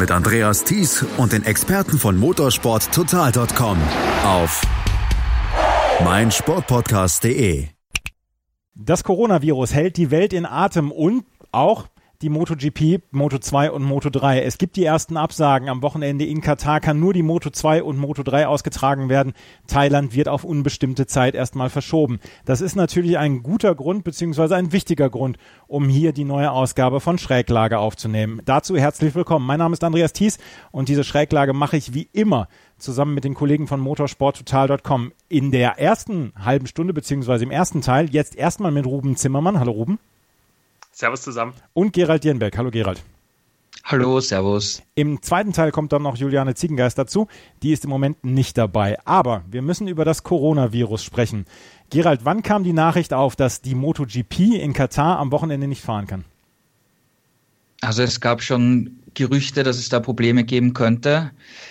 Mit Andreas Thies und den Experten von motorsporttotal.com auf meinsportpodcast.de. Das Coronavirus hält die Welt in Atem und auch die MotoGP, Moto2 und Moto3. Es gibt die ersten Absagen. Am Wochenende in Katar kann nur die Moto2 und Moto3 ausgetragen werden. Thailand wird auf unbestimmte Zeit erstmal verschoben. Das ist natürlich ein guter Grund beziehungsweise ein wichtiger Grund, um hier die neue Ausgabe von Schräglage aufzunehmen. Dazu herzlich willkommen. Mein Name ist Andreas Thies und diese Schräglage mache ich wie immer zusammen mit den Kollegen von motorsporttotal.com in der ersten halben Stunde beziehungsweise im ersten Teil jetzt erstmal mit Ruben Zimmermann. Hallo Ruben. Servus zusammen. Und Gerald Dierenberg. Hallo Gerald. Hallo, Servus. Im zweiten Teil kommt dann noch Juliane Ziegengeist dazu. Die ist im Moment nicht dabei. Aber wir müssen über das Coronavirus sprechen. Gerald, wann kam die Nachricht auf, dass die MotoGP in Katar am Wochenende nicht fahren kann? Also es gab schon Gerüchte, dass es da Probleme geben könnte,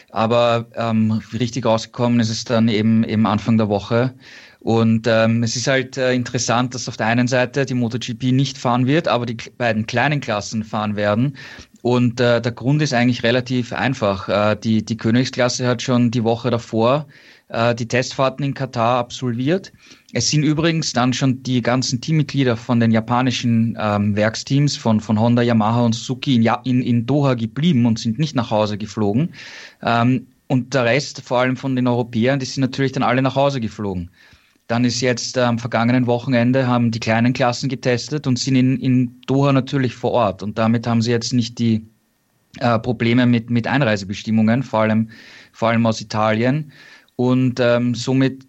aber ähm, richtig rausgekommen ist es dann eben, eben Anfang der Woche. Und ähm, es ist halt äh, interessant, dass auf der einen Seite die MotoGP nicht fahren wird, aber die beiden kleinen Klassen fahren werden. Und äh, der Grund ist eigentlich relativ einfach. Äh, die, die Königsklasse hat schon die Woche davor äh, die Testfahrten in Katar absolviert. Es sind übrigens dann schon die ganzen Teammitglieder von den japanischen ähm, Werksteams von, von Honda, Yamaha und Suzuki in, in, in Doha geblieben und sind nicht nach Hause geflogen. Ähm, und der Rest, vor allem von den Europäern, die sind natürlich dann alle nach Hause geflogen. Dann ist jetzt am vergangenen Wochenende haben die kleinen Klassen getestet und sind in, in Doha natürlich vor Ort. Und damit haben sie jetzt nicht die äh, Probleme mit, mit Einreisebestimmungen, vor allem, vor allem aus Italien. Und ähm, somit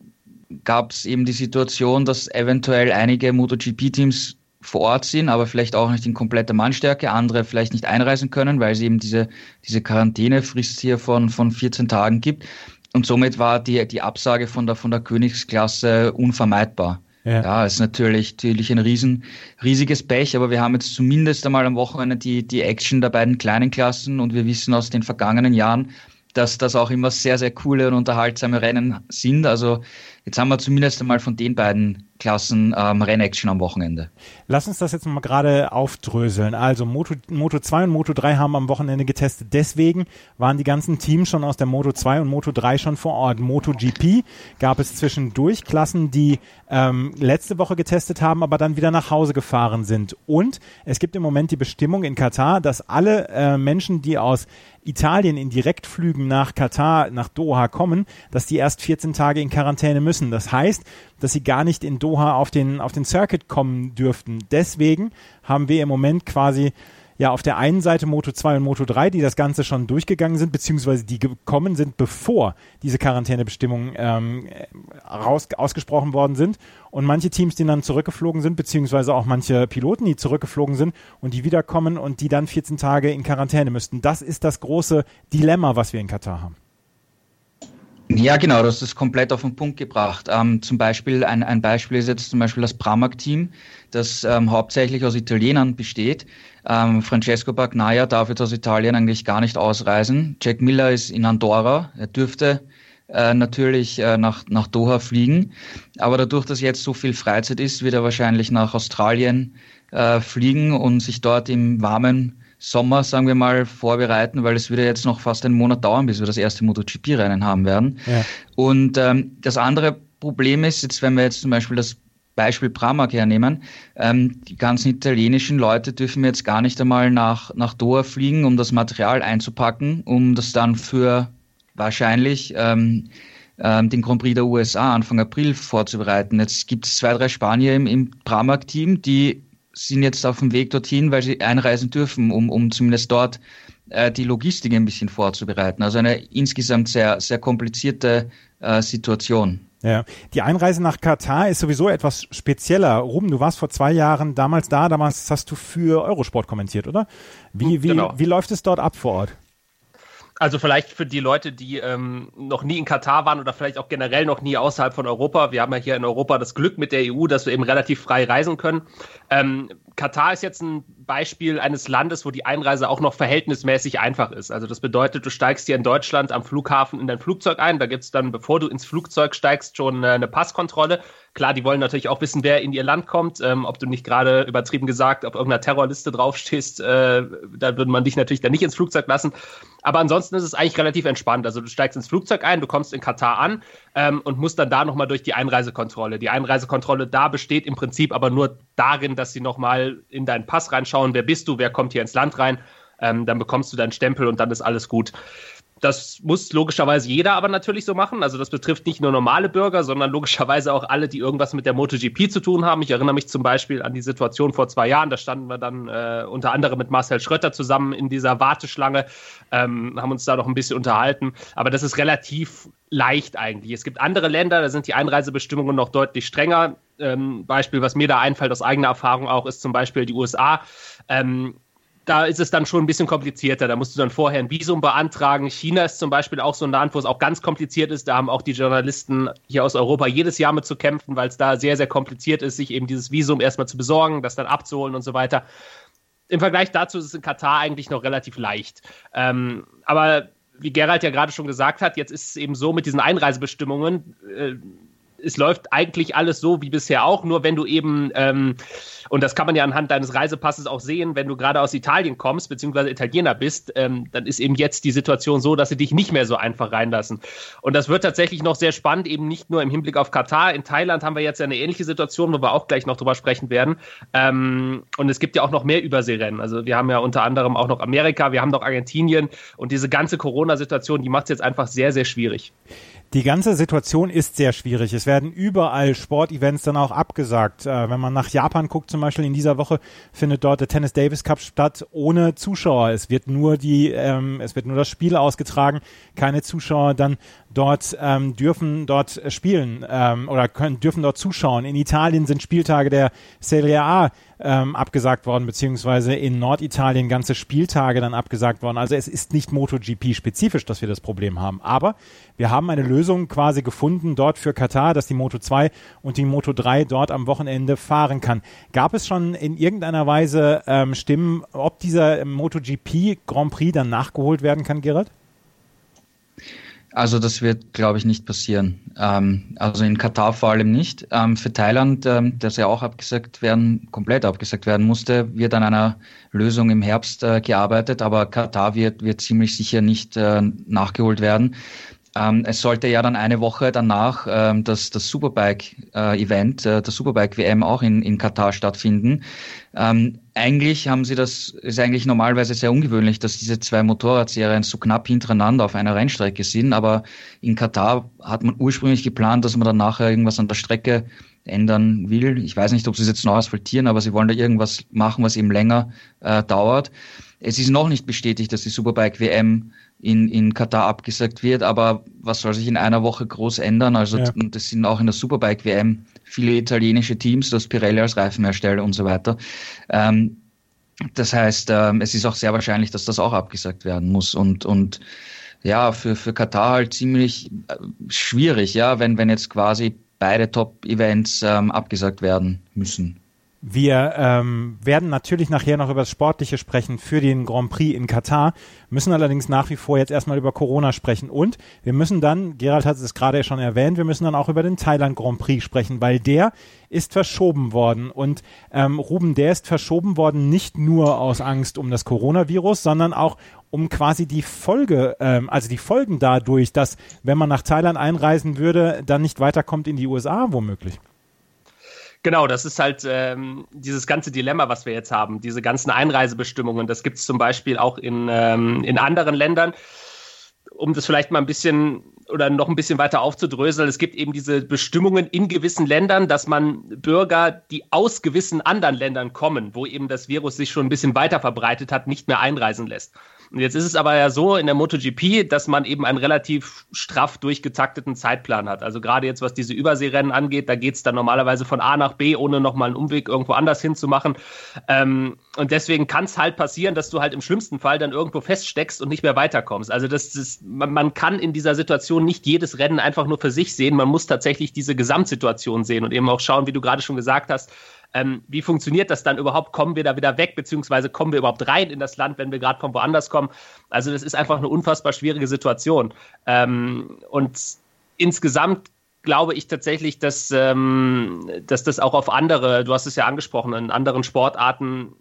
gab es eben die Situation, dass eventuell einige MotoGP-Teams vor Ort sind, aber vielleicht auch nicht in kompletter Mannstärke, andere vielleicht nicht einreisen können, weil es eben diese, diese Quarantänefrist hier von, von 14 Tagen gibt. Und somit war die, die Absage von der, von der Königsklasse unvermeidbar. Ja, ja ist natürlich, natürlich ein riesen, riesiges Pech, aber wir haben jetzt zumindest einmal am Wochenende die, die Action der beiden kleinen Klassen und wir wissen aus den vergangenen Jahren, dass das auch immer sehr, sehr coole und unterhaltsame Rennen sind. Also jetzt haben wir zumindest einmal von den beiden Klassen ähm, Rennaction am Wochenende. Lass uns das jetzt mal gerade aufdröseln. Also Moto, Moto 2 und Moto 3 haben am Wochenende getestet. Deswegen waren die ganzen Teams schon aus der Moto 2 und Moto 3 schon vor Ort. Moto GP gab es zwischendurch Klassen, die ähm, letzte Woche getestet haben, aber dann wieder nach Hause gefahren sind. Und es gibt im Moment die Bestimmung in Katar, dass alle äh, Menschen, die aus Italien in Direktflügen nach Katar, nach Doha kommen, dass die erst 14 Tage in Quarantäne müssen. Das heißt, dass sie gar nicht in Doha auf den, auf den Circuit kommen dürften. Deswegen haben wir im Moment quasi ja auf der einen Seite Moto 2 und Moto 3, die das Ganze schon durchgegangen sind, beziehungsweise die gekommen sind, bevor diese Quarantänebestimmungen ähm, raus, ausgesprochen worden sind. Und manche Teams, die dann zurückgeflogen sind, beziehungsweise auch manche Piloten, die zurückgeflogen sind und die wiederkommen und die dann 14 Tage in Quarantäne müssten. Das ist das große Dilemma, was wir in Katar haben. Ja, genau, hast es komplett auf den Punkt gebracht. Ähm, zum Beispiel, ein, ein Beispiel ist jetzt zum Beispiel das Pramac-Team, das ähm, hauptsächlich aus Italienern besteht. Ähm, Francesco Bagnaia darf jetzt aus Italien eigentlich gar nicht ausreisen. Jack Miller ist in Andorra. Er dürfte äh, natürlich äh, nach, nach Doha fliegen. Aber dadurch, dass jetzt so viel Freizeit ist, wird er wahrscheinlich nach Australien äh, fliegen und sich dort im warmen Sommer, sagen wir mal, vorbereiten, weil es würde jetzt noch fast einen Monat dauern, bis wir das erste MotoGP-Rennen haben werden. Ja. Und ähm, das andere Problem ist, jetzt wenn wir jetzt zum Beispiel das Beispiel Pramac hernehmen, ähm, die ganzen italienischen Leute dürfen jetzt gar nicht einmal nach, nach Doha fliegen, um das Material einzupacken, um das dann für wahrscheinlich ähm, ähm, den Grand Prix der USA Anfang April vorzubereiten. Jetzt gibt es zwei, drei Spanier im, im Pramac-Team, die sind jetzt auf dem Weg dorthin, weil sie einreisen dürfen, um, um zumindest dort äh, die Logistik ein bisschen vorzubereiten. Also eine insgesamt sehr, sehr komplizierte äh, Situation. Ja, die Einreise nach Katar ist sowieso etwas spezieller. Ruben, du warst vor zwei Jahren damals da, damals hast du für Eurosport kommentiert, oder? Wie, wie, genau. wie läuft es dort ab vor Ort? Also vielleicht für die Leute, die ähm, noch nie in Katar waren oder vielleicht auch generell noch nie außerhalb von Europa. Wir haben ja hier in Europa das Glück mit der EU, dass wir eben relativ frei reisen können. Ähm, Katar ist jetzt ein Beispiel eines Landes, wo die Einreise auch noch verhältnismäßig einfach ist. Also das bedeutet, du steigst hier in Deutschland am Flughafen in dein Flugzeug ein. Da gibt es dann, bevor du ins Flugzeug steigst, schon äh, eine Passkontrolle. Klar, die wollen natürlich auch wissen, wer in ihr Land kommt, ähm, ob du nicht gerade übertrieben gesagt auf irgendeiner Terrorliste draufstehst, äh, da würde man dich natürlich dann nicht ins Flugzeug lassen. Aber ansonsten ist es eigentlich relativ entspannt. Also du steigst ins Flugzeug ein, du kommst in Katar an ähm, und musst dann da nochmal durch die Einreisekontrolle. Die Einreisekontrolle da besteht im Prinzip aber nur darin, dass sie nochmal in deinen Pass reinschauen, wer bist du, wer kommt hier ins Land rein. Ähm, dann bekommst du deinen Stempel und dann ist alles gut. Das muss logischerweise jeder aber natürlich so machen. Also das betrifft nicht nur normale Bürger, sondern logischerweise auch alle, die irgendwas mit der MotoGP zu tun haben. Ich erinnere mich zum Beispiel an die Situation vor zwei Jahren. Da standen wir dann äh, unter anderem mit Marcel Schrötter zusammen in dieser Warteschlange, ähm, haben uns da noch ein bisschen unterhalten. Aber das ist relativ leicht eigentlich. Es gibt andere Länder, da sind die Einreisebestimmungen noch deutlich strenger. Ähm, Beispiel, was mir da einfällt aus eigener Erfahrung auch, ist zum Beispiel die USA. Ähm, da ist es dann schon ein bisschen komplizierter. Da musst du dann vorher ein Visum beantragen. China ist zum Beispiel auch so ein Land, wo es auch ganz kompliziert ist. Da haben auch die Journalisten hier aus Europa jedes Jahr mit zu kämpfen, weil es da sehr, sehr kompliziert ist, sich eben dieses Visum erstmal zu besorgen, das dann abzuholen und so weiter. Im Vergleich dazu ist es in Katar eigentlich noch relativ leicht. Ähm, aber wie Gerald ja gerade schon gesagt hat, jetzt ist es eben so mit diesen Einreisebestimmungen. Äh, es läuft eigentlich alles so wie bisher auch, nur wenn du eben, ähm, und das kann man ja anhand deines Reisepasses auch sehen, wenn du gerade aus Italien kommst, beziehungsweise Italiener bist, ähm, dann ist eben jetzt die Situation so, dass sie dich nicht mehr so einfach reinlassen. Und das wird tatsächlich noch sehr spannend, eben nicht nur im Hinblick auf Katar. In Thailand haben wir jetzt eine ähnliche Situation, wo wir auch gleich noch drüber sprechen werden. Ähm, und es gibt ja auch noch mehr Überseerennen. Also wir haben ja unter anderem auch noch Amerika, wir haben noch Argentinien und diese ganze Corona-Situation, die macht es jetzt einfach sehr, sehr schwierig. Die ganze Situation ist sehr schwierig. Es werden überall Sportevents dann auch abgesagt. Äh, wenn man nach Japan guckt, zum Beispiel in dieser Woche findet dort der Tennis Davis Cup statt ohne Zuschauer. Es wird nur die, ähm, es wird nur das Spiel ausgetragen, keine Zuschauer dann dort ähm, dürfen dort spielen ähm, oder können dürfen dort zuschauen. In Italien sind Spieltage der Serie A ähm, abgesagt worden, beziehungsweise in Norditalien ganze Spieltage dann abgesagt worden. Also es ist nicht MotoGP-spezifisch, dass wir das Problem haben. Aber wir haben eine Lösung quasi gefunden dort für Katar, dass die Moto 2 und die Moto 3 dort am Wochenende fahren kann. Gab es schon in irgendeiner Weise ähm, Stimmen, ob dieser MotoGP Grand Prix dann nachgeholt werden kann, Gerald? Also das wird, glaube ich, nicht passieren. Ähm, also in Katar vor allem nicht. Ähm, für Thailand, ähm, das ja auch abgesagt werden, komplett abgesagt werden musste, wird an einer Lösung im Herbst äh, gearbeitet, aber Katar wird, wird ziemlich sicher nicht äh, nachgeholt werden. Ähm, es sollte ja dann eine Woche danach ähm, das, das Superbike-Event, äh, äh, das Superbike-WM auch in, in Katar stattfinden. Ähm, eigentlich haben sie das, ist eigentlich normalerweise sehr ungewöhnlich, dass diese zwei Motorradserien so knapp hintereinander auf einer Rennstrecke sind, aber in Katar hat man ursprünglich geplant, dass man dann nachher irgendwas an der Strecke ändern will. Ich weiß nicht, ob sie es jetzt neu asphaltieren, aber sie wollen da irgendwas machen, was eben länger äh, dauert. Es ist noch nicht bestätigt, dass die Superbike WM in, in Katar abgesagt wird, aber was soll sich in einer Woche groß ändern? Also ja. das sind auch in der Superbike WM viele italienische Teams, das Pirelli als Reifenhersteller und so weiter. Ähm, das heißt, ähm, es ist auch sehr wahrscheinlich, dass das auch abgesagt werden muss und und ja, für, für Katar halt ziemlich äh, schwierig, ja, wenn, wenn jetzt quasi beide Top-Events ähm, abgesagt werden müssen. Wir ähm, werden natürlich nachher noch über das Sportliche sprechen für den Grand Prix in Katar, müssen allerdings nach wie vor jetzt erstmal über Corona sprechen. Und wir müssen dann, Gerald hat es gerade schon erwähnt, wir müssen dann auch über den Thailand Grand Prix sprechen, weil der ist verschoben worden. Und ähm, Ruben, der ist verschoben worden nicht nur aus Angst um das Coronavirus, sondern auch um quasi die Folge, ähm, also die Folgen dadurch, dass wenn man nach Thailand einreisen würde, dann nicht weiterkommt in die USA womöglich. Genau, das ist halt ähm, dieses ganze Dilemma, was wir jetzt haben. Diese ganzen Einreisebestimmungen, das gibt es zum Beispiel auch in, ähm, in anderen Ländern. Um das vielleicht mal ein bisschen oder noch ein bisschen weiter aufzudröseln, es gibt eben diese Bestimmungen in gewissen Ländern, dass man Bürger, die aus gewissen anderen Ländern kommen, wo eben das Virus sich schon ein bisschen weiter verbreitet hat, nicht mehr einreisen lässt. Und jetzt ist es aber ja so in der MotoGP, dass man eben einen relativ straff durchgetakteten Zeitplan hat. Also gerade jetzt, was diese Überseerennen angeht, da geht es dann normalerweise von A nach B, ohne nochmal einen Umweg irgendwo anders hinzumachen. Ähm, und deswegen kann es halt passieren, dass du halt im schlimmsten Fall dann irgendwo feststeckst und nicht mehr weiterkommst. Also das ist, man, man kann in dieser Situation nicht jedes Rennen einfach nur für sich sehen. Man muss tatsächlich diese Gesamtsituation sehen und eben auch schauen, wie du gerade schon gesagt hast, ähm, wie funktioniert das dann überhaupt? Kommen wir da wieder weg, beziehungsweise kommen wir überhaupt rein in das Land, wenn wir gerade von woanders kommen? Also das ist einfach eine unfassbar schwierige Situation. Ähm, und insgesamt glaube ich tatsächlich, dass, ähm, dass das auch auf andere, du hast es ja angesprochen, in anderen Sportarten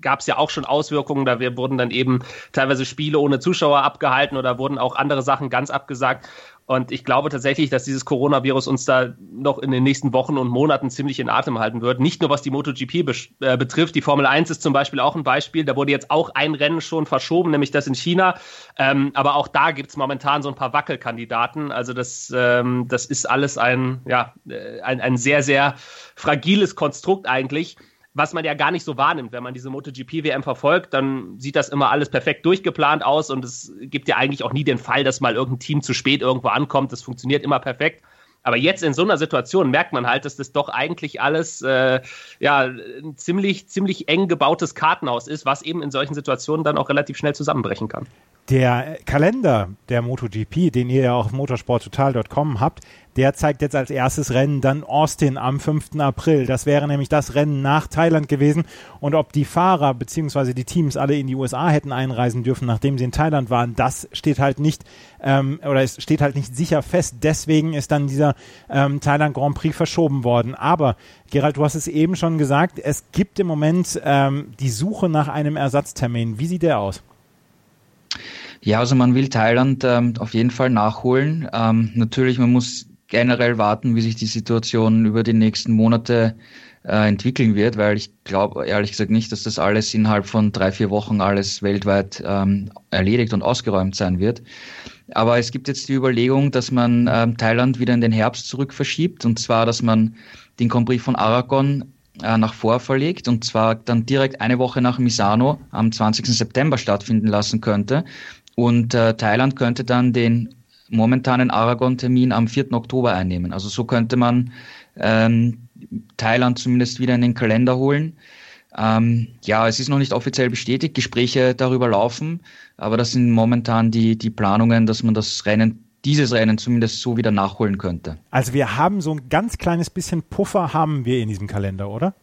gab es ja auch schon Auswirkungen. Da wurden dann eben teilweise Spiele ohne Zuschauer abgehalten oder wurden auch andere Sachen ganz abgesagt. Und ich glaube tatsächlich, dass dieses Coronavirus uns da noch in den nächsten Wochen und Monaten ziemlich in Atem halten wird. Nicht nur was die MotoGP be äh, betrifft. Die Formel 1 ist zum Beispiel auch ein Beispiel. Da wurde jetzt auch ein Rennen schon verschoben, nämlich das in China. Ähm, aber auch da gibt es momentan so ein paar Wackelkandidaten. Also das, ähm, das ist alles ein, ja, äh, ein, ein sehr, sehr fragiles Konstrukt eigentlich was man ja gar nicht so wahrnimmt. Wenn man diese MotoGP-WM verfolgt, dann sieht das immer alles perfekt durchgeplant aus und es gibt ja eigentlich auch nie den Fall, dass mal irgendein Team zu spät irgendwo ankommt. Das funktioniert immer perfekt. Aber jetzt in so einer Situation merkt man halt, dass das doch eigentlich alles äh, ja ein ziemlich, ziemlich eng gebautes Kartenhaus ist, was eben in solchen Situationen dann auch relativ schnell zusammenbrechen kann. Der Kalender der MotoGP, den ihr ja auf motorsporttotal.com habt, der zeigt jetzt als erstes Rennen dann Austin am 5. April. Das wäre nämlich das Rennen nach Thailand gewesen. Und ob die Fahrer bzw. die Teams alle in die USA hätten einreisen dürfen, nachdem sie in Thailand waren, das steht halt nicht ähm, oder es steht halt nicht sicher fest. Deswegen ist dann dieser ähm, Thailand Grand Prix verschoben worden. Aber Gerald, du hast es eben schon gesagt, es gibt im Moment ähm, die Suche nach einem Ersatztermin. Wie sieht der aus? Ja, also man will Thailand ähm, auf jeden Fall nachholen. Ähm, natürlich, man muss generell warten, wie sich die Situation über die nächsten Monate äh, entwickeln wird, weil ich glaube ehrlich gesagt nicht, dass das alles innerhalb von drei, vier Wochen alles weltweit ähm, erledigt und ausgeräumt sein wird. Aber es gibt jetzt die Überlegung, dass man ähm, Thailand wieder in den Herbst zurück verschiebt und zwar, dass man den Grand von Aragon äh, nach vor verlegt und zwar dann direkt eine Woche nach Misano am 20. September stattfinden lassen könnte. Und äh, Thailand könnte dann den momentanen Aragon-Termin am 4. Oktober einnehmen. Also so könnte man ähm, Thailand zumindest wieder in den Kalender holen. Ähm, ja, es ist noch nicht offiziell bestätigt, Gespräche darüber laufen, aber das sind momentan die, die Planungen, dass man das Rennen, dieses Rennen zumindest so wieder nachholen könnte. Also wir haben so ein ganz kleines bisschen Puffer haben wir in diesem Kalender, oder?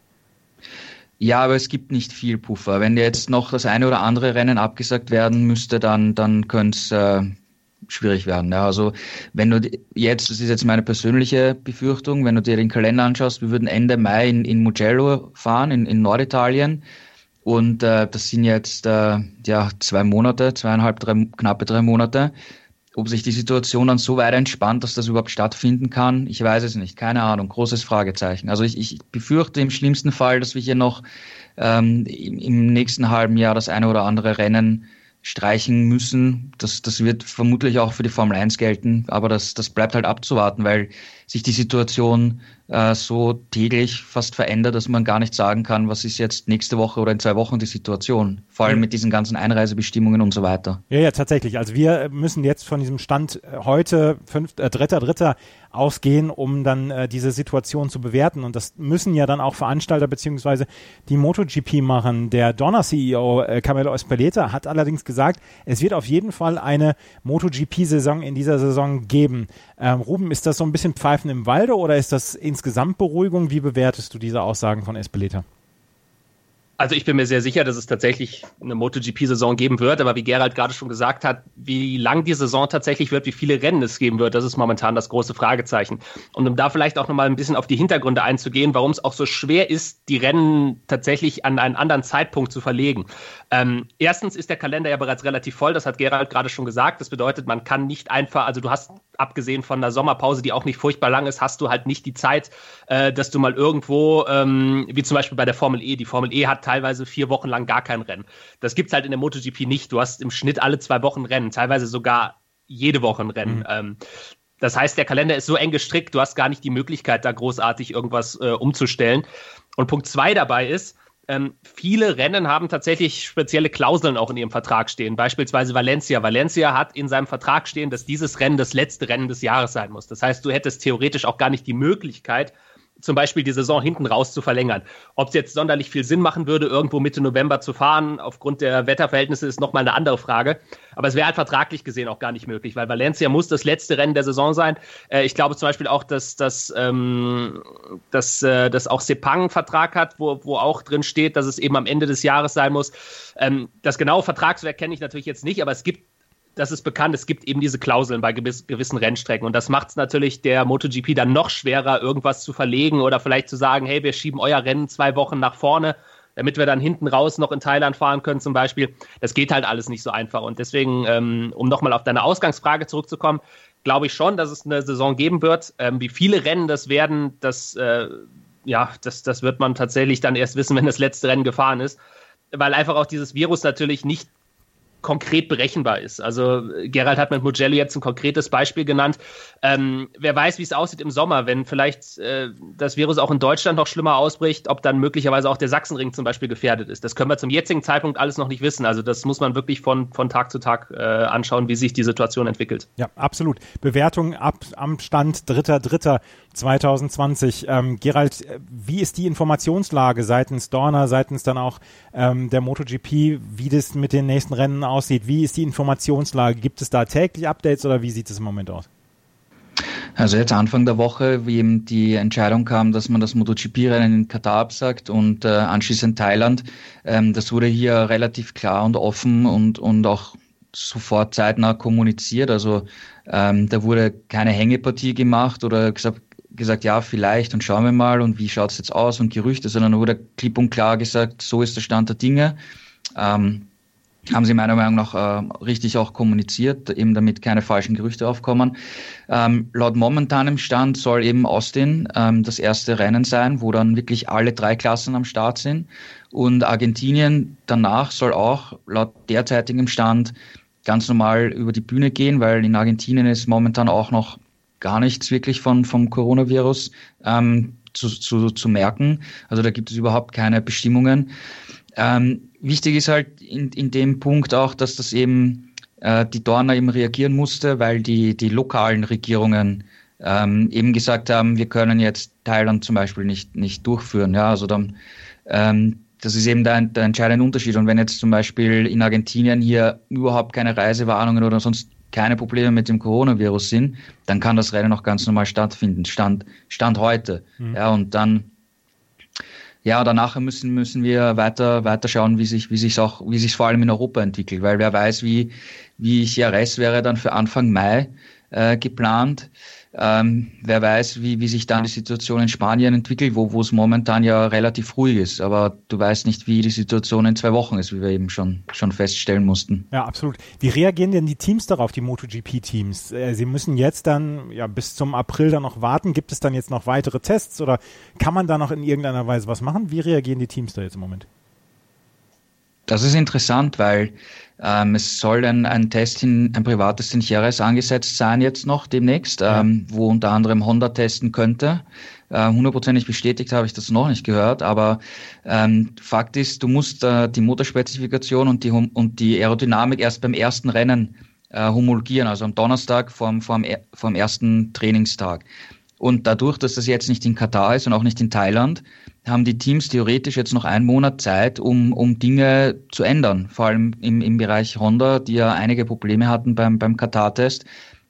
Ja, aber es gibt nicht viel Puffer. Wenn jetzt noch das eine oder andere Rennen abgesagt werden müsste, dann, dann könnte es äh, schwierig werden. Ja, also wenn du jetzt, das ist jetzt meine persönliche Befürchtung, wenn du dir den Kalender anschaust, wir würden Ende Mai in, in Mugello fahren, in, in Norditalien. Und äh, das sind jetzt äh, ja zwei Monate, zweieinhalb, drei, knappe drei Monate. Ob sich die Situation dann so weit entspannt, dass das überhaupt stattfinden kann, ich weiß es nicht. Keine Ahnung. Großes Fragezeichen. Also ich, ich befürchte im schlimmsten Fall, dass wir hier noch ähm, im, im nächsten halben Jahr das eine oder andere Rennen streichen müssen. Das, das wird vermutlich auch für die Formel 1 gelten, aber das, das bleibt halt abzuwarten, weil sich die Situation äh, so täglich fast verändert, dass man gar nicht sagen kann, was ist jetzt nächste Woche oder in zwei Wochen die Situation. Vor allem mit diesen ganzen Einreisebestimmungen und so weiter. Ja, ja, tatsächlich. Also wir müssen jetzt von diesem Stand äh, heute, fünf, äh, dritter, dritter, ausgehen, um dann äh, diese Situation zu bewerten. Und das müssen ja dann auch Veranstalter beziehungsweise die MotoGP machen. Der Donner-CEO äh, Camelo Espeleta hat allerdings gesagt, es wird auf jeden Fall eine MotoGP-Saison in dieser Saison geben. Ähm, Ruben, ist das so ein bisschen Pfeifen im Walde oder ist das insgesamt Beruhigung? Wie bewertest du diese Aussagen von Espeleta? Also ich bin mir sehr sicher, dass es tatsächlich eine MotoGP-Saison geben wird, aber wie Gerald gerade schon gesagt hat, wie lang die Saison tatsächlich wird, wie viele Rennen es geben wird, das ist momentan das große Fragezeichen. Und um da vielleicht auch nochmal ein bisschen auf die Hintergründe einzugehen, warum es auch so schwer ist, die Rennen tatsächlich an einen anderen Zeitpunkt zu verlegen. Ähm, erstens ist der Kalender ja bereits relativ voll, das hat Gerald gerade schon gesagt. Das bedeutet, man kann nicht einfach, also du hast abgesehen von der Sommerpause, die auch nicht furchtbar lang ist, hast du halt nicht die Zeit, äh, dass du mal irgendwo, ähm, wie zum Beispiel bei der Formel E, die Formel E hat teilweise vier Wochen lang gar kein Rennen. Das gibt es halt in der MotoGP nicht. Du hast im Schnitt alle zwei Wochen Rennen, teilweise sogar jede Woche ein Rennen. Mhm. Ähm, das heißt, der Kalender ist so eng gestrickt, du hast gar nicht die Möglichkeit, da großartig irgendwas äh, umzustellen. Und Punkt zwei dabei ist, ähm, viele Rennen haben tatsächlich spezielle Klauseln auch in ihrem Vertrag stehen. Beispielsweise Valencia. Valencia hat in seinem Vertrag stehen, dass dieses Rennen das letzte Rennen des Jahres sein muss. Das heißt, du hättest theoretisch auch gar nicht die Möglichkeit, zum Beispiel die Saison hinten raus zu verlängern. Ob es jetzt sonderlich viel Sinn machen würde, irgendwo Mitte November zu fahren, aufgrund der Wetterverhältnisse, ist nochmal eine andere Frage. Aber es wäre halt vertraglich gesehen auch gar nicht möglich, weil Valencia muss das letzte Rennen der Saison sein. Äh, ich glaube zum Beispiel auch, dass, dass, ähm, dass, äh, dass auch Sepang einen Vertrag hat, wo, wo auch drin steht, dass es eben am Ende des Jahres sein muss. Ähm, das genaue Vertragswerk kenne ich natürlich jetzt nicht, aber es gibt das ist bekannt, es gibt eben diese Klauseln bei gewiss, gewissen Rennstrecken und das macht es natürlich der MotoGP dann noch schwerer, irgendwas zu verlegen oder vielleicht zu sagen, hey, wir schieben euer Rennen zwei Wochen nach vorne, damit wir dann hinten raus noch in Thailand fahren können zum Beispiel. Das geht halt alles nicht so einfach und deswegen, ähm, um nochmal auf deine Ausgangsfrage zurückzukommen, glaube ich schon, dass es eine Saison geben wird. Ähm, wie viele Rennen das werden, das, äh, ja, das, das wird man tatsächlich dann erst wissen, wenn das letzte Rennen gefahren ist weil einfach auch dieses Virus natürlich nicht konkret berechenbar ist. Also Gerald hat mit Mugello jetzt ein konkretes Beispiel genannt. Ähm, wer weiß, wie es aussieht im Sommer, wenn vielleicht äh, das Virus auch in Deutschland noch schlimmer ausbricht, ob dann möglicherweise auch der Sachsenring zum Beispiel gefährdet ist. Das können wir zum jetzigen Zeitpunkt alles noch nicht wissen. Also das muss man wirklich von, von Tag zu Tag äh, anschauen, wie sich die Situation entwickelt. Ja, absolut. Bewertung ab am Stand 3.3.2020. Ähm, Gerald, wie ist die Informationslage seitens Dorner, seitens dann auch ähm, der MotoGP, wie das mit den nächsten Rennen aussieht. Wie ist die Informationslage? Gibt es da täglich Updates oder wie sieht es im Moment aus? Also jetzt Anfang der Woche, wie eben die Entscheidung kam, dass man das MotoGP-Rennen in Katar absagt und äh, anschließend Thailand, ähm, das wurde hier relativ klar und offen und, und auch sofort zeitnah kommuniziert. Also ähm, da wurde keine Hängepartie gemacht oder gesagt, gesagt, ja, vielleicht und schauen wir mal und wie schaut es jetzt aus und Gerüchte, sondern wurde klipp und klar gesagt, so ist der Stand der Dinge. Ähm, haben sie meiner Meinung nach äh, richtig auch kommuniziert, eben damit keine falschen Gerüchte aufkommen. Ähm, laut momentanem Stand soll eben Austin ähm, das erste Rennen sein, wo dann wirklich alle drei Klassen am Start sind. Und Argentinien danach soll auch laut derzeitigem Stand ganz normal über die Bühne gehen, weil in Argentinien ist momentan auch noch gar nichts wirklich von, vom Coronavirus ähm, zu, zu, zu merken. Also da gibt es überhaupt keine Bestimmungen. Ähm, wichtig ist halt in, in dem Punkt auch, dass das eben äh, die Dorner eben reagieren musste, weil die, die lokalen Regierungen ähm, eben gesagt haben, wir können jetzt Thailand zum Beispiel nicht, nicht durchführen. Ja, also dann, ähm, das ist eben der, der entscheidende Unterschied. Und wenn jetzt zum Beispiel in Argentinien hier überhaupt keine Reisewarnungen oder sonst keine Probleme mit dem Coronavirus sind, dann kann das Rennen auch ganz normal stattfinden. Stand, Stand heute. Mhm. Ja, und dann ja, danach müssen, müssen wir weiter, weiter schauen, wie sich, wie sich auch, wie sich vor allem in Europa entwickelt, weil wer weiß, wie, wie CRS wäre dann für Anfang Mai äh, geplant. Ähm, wer weiß, wie, wie sich dann die Situation in Spanien entwickelt, wo, wo es momentan ja relativ ruhig ist. Aber du weißt nicht, wie die Situation in zwei Wochen ist, wie wir eben schon, schon feststellen mussten. Ja, absolut. Wie reagieren denn die Teams darauf, die MotoGP-Teams? Äh, sie müssen jetzt dann ja bis zum April dann noch warten. Gibt es dann jetzt noch weitere Tests oder kann man da noch in irgendeiner Weise was machen? Wie reagieren die Teams da jetzt im Moment? Das ist interessant, weil ähm, es soll ein, ein Test in ein privates in Jerez angesetzt sein jetzt noch demnächst, ja. ähm, wo unter anderem Honda testen könnte. Äh, hundertprozentig bestätigt habe ich das noch nicht gehört, aber ähm, Fakt ist, du musst äh, die Motorspezifikation und die, und die Aerodynamik erst beim ersten Rennen äh, homologieren, also am Donnerstag vorm, vorm, vorm ersten Trainingstag. Und dadurch, dass das jetzt nicht in Katar ist und auch nicht in Thailand, haben die Teams theoretisch jetzt noch einen Monat Zeit, um, um Dinge zu ändern. Vor allem im, im Bereich Honda, die ja einige Probleme hatten beim, beim Katar-Test.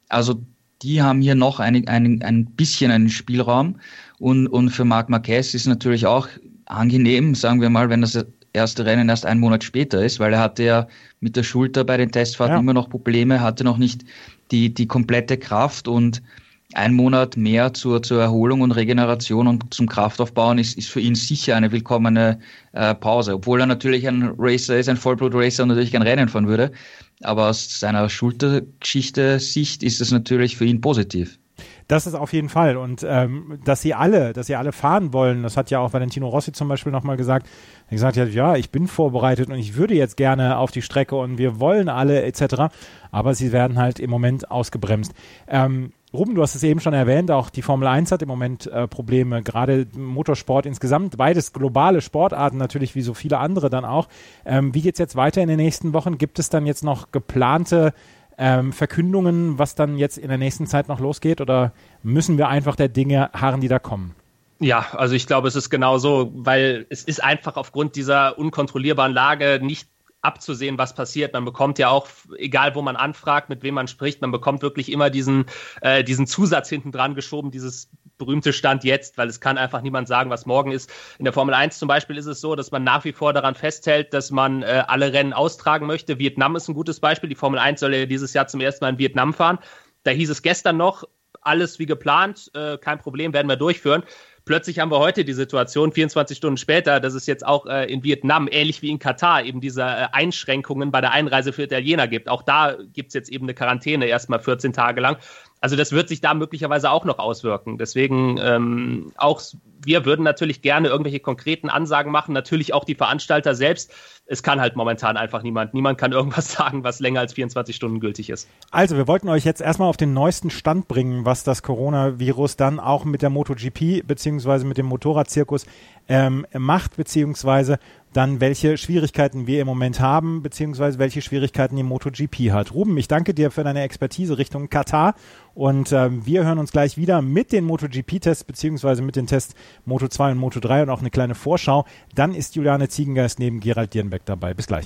Also die haben hier noch ein, ein, ein bisschen einen Spielraum. Und, und für Marc Marquez ist natürlich auch angenehm, sagen wir mal, wenn das erste Rennen erst einen Monat später ist, weil er hatte ja mit der Schulter bei den Testfahrten ja. immer noch Probleme, hatte noch nicht die, die komplette Kraft und ein Monat mehr zur, zur Erholung und Regeneration und zum Kraftaufbauen ist, ist für ihn sicher eine willkommene äh, Pause. Obwohl er natürlich ein Racer ist, ein Vollblut-Racer und natürlich kein Rennen fahren würde. Aber aus seiner Schultergeschichte-Sicht ist es natürlich für ihn positiv. Das ist auf jeden Fall. Und ähm, dass sie alle, dass sie alle fahren wollen, das hat ja auch Valentino Rossi zum Beispiel nochmal gesagt. Er gesagt hat, ja, ich bin vorbereitet und ich würde jetzt gerne auf die Strecke und wir wollen alle etc. Aber sie werden halt im Moment ausgebremst. Ähm, Ruben, du hast es eben schon erwähnt, auch die Formel 1 hat im Moment äh, Probleme, gerade Motorsport insgesamt, beides globale Sportarten natürlich, wie so viele andere dann auch. Ähm, wie geht's jetzt weiter in den nächsten Wochen? Gibt es dann jetzt noch geplante ähm, Verkündungen, was dann jetzt in der nächsten Zeit noch losgeht? Oder müssen wir einfach der Dinge harren, die da kommen? Ja, also ich glaube, es ist genau so, weil es ist einfach aufgrund dieser unkontrollierbaren Lage nicht abzusehen, was passiert. Man bekommt ja auch, egal wo man anfragt, mit wem man spricht, man bekommt wirklich immer diesen, äh, diesen Zusatz hinten dran geschoben, dieses berühmte Stand jetzt, weil es kann einfach niemand sagen, was morgen ist. In der Formel 1 zum Beispiel ist es so, dass man nach wie vor daran festhält, dass man äh, alle Rennen austragen möchte. Vietnam ist ein gutes Beispiel. Die Formel 1 soll ja dieses Jahr zum ersten Mal in Vietnam fahren. Da hieß es gestern noch, alles wie geplant, äh, kein Problem, werden wir durchführen. Plötzlich haben wir heute die Situation, 24 Stunden später, dass es jetzt auch äh, in Vietnam, ähnlich wie in Katar, eben diese äh, Einschränkungen bei der Einreise für Italiener gibt. Auch da gibt es jetzt eben eine Quarantäne erstmal 14 Tage lang. Also das wird sich da möglicherweise auch noch auswirken. Deswegen ähm, auch wir würden natürlich gerne irgendwelche konkreten Ansagen machen, natürlich auch die Veranstalter selbst. Es kann halt momentan einfach niemand. Niemand kann irgendwas sagen, was länger als 24 Stunden gültig ist. Also, wir wollten euch jetzt erstmal auf den neuesten Stand bringen, was das Coronavirus dann auch mit der MotoGP beziehungsweise mit dem Motorradzirkus ähm, macht, beziehungsweise dann welche Schwierigkeiten wir im Moment haben, beziehungsweise welche Schwierigkeiten die MotoGP hat. Ruben, ich danke dir für deine Expertise Richtung Katar und äh, wir hören uns gleich wieder mit den MotoGP-Tests, beziehungsweise mit den Tests Moto 2 und Moto 3 und auch eine kleine Vorschau. Dann ist Juliane Ziegengeist neben Gerald Dierenbeck dabei. Bis gleich.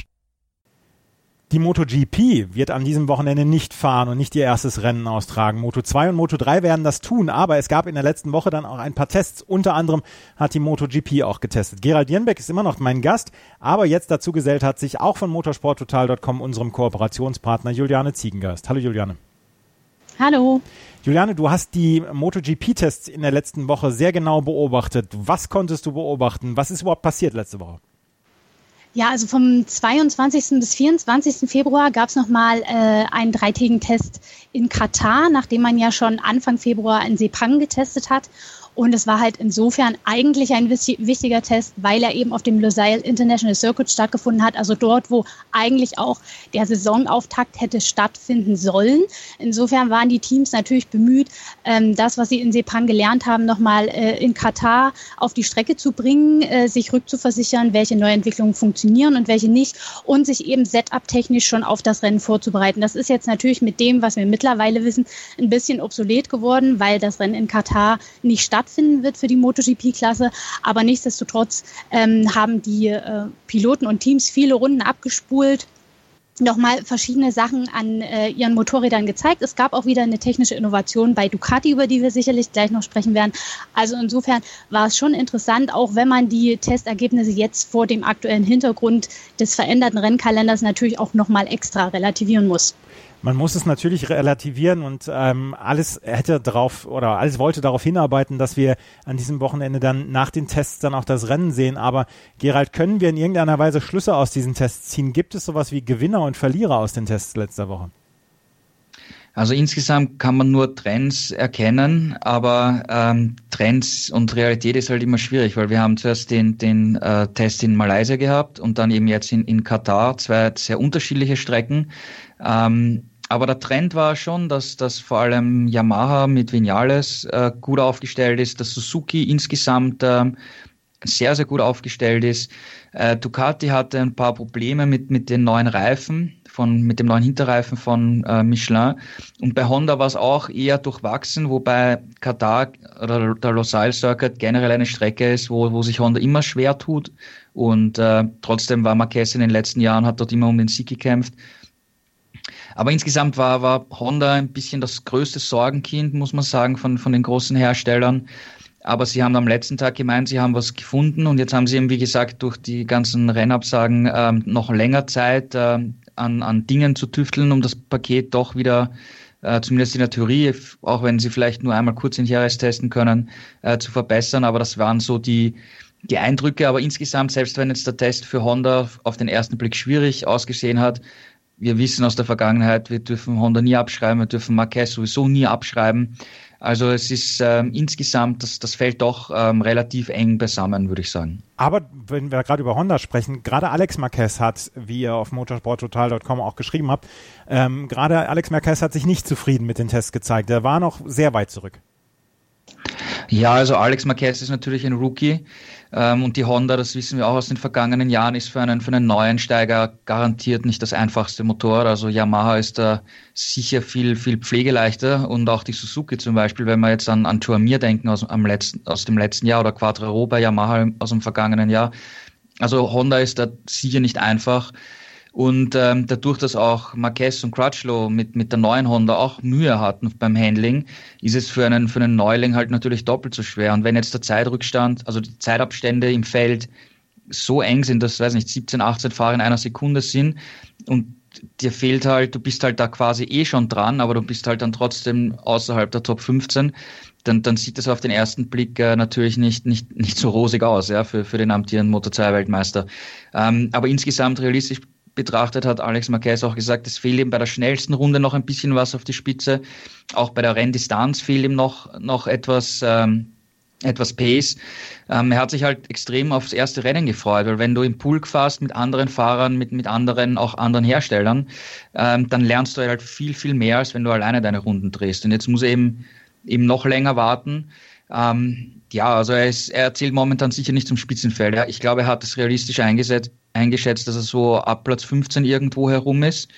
Die MotoGP wird an diesem Wochenende nicht fahren und nicht ihr erstes Rennen austragen. Moto 2 und Moto 3 werden das tun, aber es gab in der letzten Woche dann auch ein paar Tests. Unter anderem hat die MotoGP auch getestet. Gerald Dierenbeck ist immer noch mein Gast, aber jetzt dazu gesellt hat sich auch von motorsporttotal.com unserem Kooperationspartner Juliane Ziegengeist. Hallo Juliane. Hallo. Juliane, du hast die MotoGP-Tests in der letzten Woche sehr genau beobachtet. Was konntest du beobachten? Was ist überhaupt passiert letzte Woche? Ja, also vom 22. bis 24. Februar gab es nochmal äh, einen dreitägigen Test in Katar, nachdem man ja schon Anfang Februar in Sepang getestet hat. Und es war halt insofern eigentlich ein wichtiger Test, weil er eben auf dem Lusail International Circuit stattgefunden hat, also dort, wo eigentlich auch der Saisonauftakt hätte stattfinden sollen. Insofern waren die Teams natürlich bemüht, ähm, das, was sie in Sepang gelernt haben, nochmal äh, in Katar auf die Strecke zu bringen, äh, sich rückzuversichern, welche Neuentwicklungen funktionieren und welche nicht und sich eben setup-technisch schon auf das Rennen vorzubereiten. Das ist jetzt natürlich mit dem, was wir mittlerweile wissen, ein bisschen obsolet geworden, weil das Rennen in Katar nicht stattfindet stattfinden wird für die MotoGP-Klasse. Aber nichtsdestotrotz ähm, haben die äh, Piloten und Teams viele Runden abgespult nochmal verschiedene Sachen an äh, ihren Motorrädern gezeigt. Es gab auch wieder eine technische Innovation bei Ducati, über die wir sicherlich gleich noch sprechen werden. Also insofern war es schon interessant, auch wenn man die Testergebnisse jetzt vor dem aktuellen Hintergrund des veränderten Rennkalenders natürlich auch nochmal extra relativieren muss man muss es natürlich relativieren und ähm, alles hätte darauf oder alles wollte darauf hinarbeiten, dass wir an diesem Wochenende dann nach den Tests dann auch das Rennen sehen. Aber Gerald, können wir in irgendeiner Weise Schlüsse aus diesen Tests ziehen? Gibt es sowas wie Gewinner und Verlierer aus den Tests letzter Woche? Also insgesamt kann man nur Trends erkennen, aber ähm, Trends und Realität ist halt immer schwierig, weil wir haben zuerst den, den äh, Test in Malaysia gehabt und dann eben jetzt in, in Katar zwei sehr unterschiedliche Strecken. Ähm, aber der Trend war schon, dass, dass vor allem Yamaha mit Vinales äh, gut aufgestellt ist, dass Suzuki insgesamt äh, sehr, sehr gut aufgestellt ist. Äh, Ducati hatte ein paar Probleme mit, mit den neuen Reifen, von, mit dem neuen Hinterreifen von äh, Michelin. Und bei Honda war es auch eher durchwachsen, wobei Katar oder der Losail Circuit generell eine Strecke ist, wo, wo sich Honda immer schwer tut. Und äh, trotzdem war Marquez in den letzten Jahren, hat dort immer um den Sieg gekämpft. Aber insgesamt war, war Honda ein bisschen das größte Sorgenkind, muss man sagen, von, von den großen Herstellern. Aber sie haben am letzten Tag gemeint, sie haben was gefunden und jetzt haben sie eben, wie gesagt, durch die ganzen Rennabsagen ähm, noch länger Zeit ähm, an, an Dingen zu tüfteln, um das Paket doch wieder, äh, zumindest in der Theorie, auch wenn sie vielleicht nur einmal kurz in Jahres testen können, äh, zu verbessern. Aber das waren so die, die Eindrücke. Aber insgesamt, selbst wenn jetzt der Test für Honda auf den ersten Blick schwierig ausgesehen hat, wir wissen aus der Vergangenheit, wir dürfen Honda nie abschreiben, wir dürfen Marquez sowieso nie abschreiben. Also es ist ähm, insgesamt, das, das fällt doch ähm, relativ eng beisammen, würde ich sagen. Aber wenn wir gerade über Honda sprechen, gerade Alex Marquez hat, wie ihr auf motorsporttotal.com auch geschrieben habt, ähm, gerade Alex Marquez hat sich nicht zufrieden mit den Tests gezeigt. Er war noch sehr weit zurück. Ja, also Alex Marquez ist natürlich ein Rookie. Ähm, und die Honda, das wissen wir auch aus den vergangenen Jahren, ist für einen, für einen Neuensteiger garantiert nicht das einfachste Motorrad. Also Yamaha ist da sicher viel, viel pflegeleichter und auch die Suzuki zum Beispiel, wenn wir jetzt an, an Tourmir denken aus, am letzten, aus dem letzten Jahr oder Quattro bei Yamaha aus dem vergangenen Jahr. Also Honda ist da sicher nicht einfach. Und ähm, dadurch, dass auch Marquez und Crutchlow mit, mit der neuen Honda auch Mühe hatten beim Handling, ist es für einen, für einen Neuling halt natürlich doppelt so schwer. Und wenn jetzt der Zeitrückstand, also die Zeitabstände im Feld so eng sind, dass, weiß nicht, 17, 18 Fahrer in einer Sekunde sind und dir fehlt halt, du bist halt da quasi eh schon dran, aber du bist halt dann trotzdem außerhalb der Top 15, dann, dann sieht das auf den ersten Blick äh, natürlich nicht, nicht, nicht so rosig aus, ja, für, für den amtierenden Motor 2 Weltmeister. Ähm, aber insgesamt realistisch betrachtet hat Alex Marquez auch gesagt, es fehlt ihm bei der schnellsten Runde noch ein bisschen was auf die Spitze. Auch bei der Renndistanz fehlt ihm noch, noch etwas, ähm, etwas Pace. Ähm, er hat sich halt extrem aufs erste Rennen gefreut, weil wenn du im Pulk fährst mit anderen Fahrern, mit, mit anderen, auch anderen Herstellern, ähm, dann lernst du halt viel, viel mehr, als wenn du alleine deine Runden drehst. Und jetzt muss er eben, eben noch länger warten. Ähm, ja, also er, ist, er zählt momentan sicher nicht zum Spitzenfeld. Ich glaube, er hat es realistisch eingesetzt, eingeschätzt, dass er so ab Platz 15 irgendwo herum ist.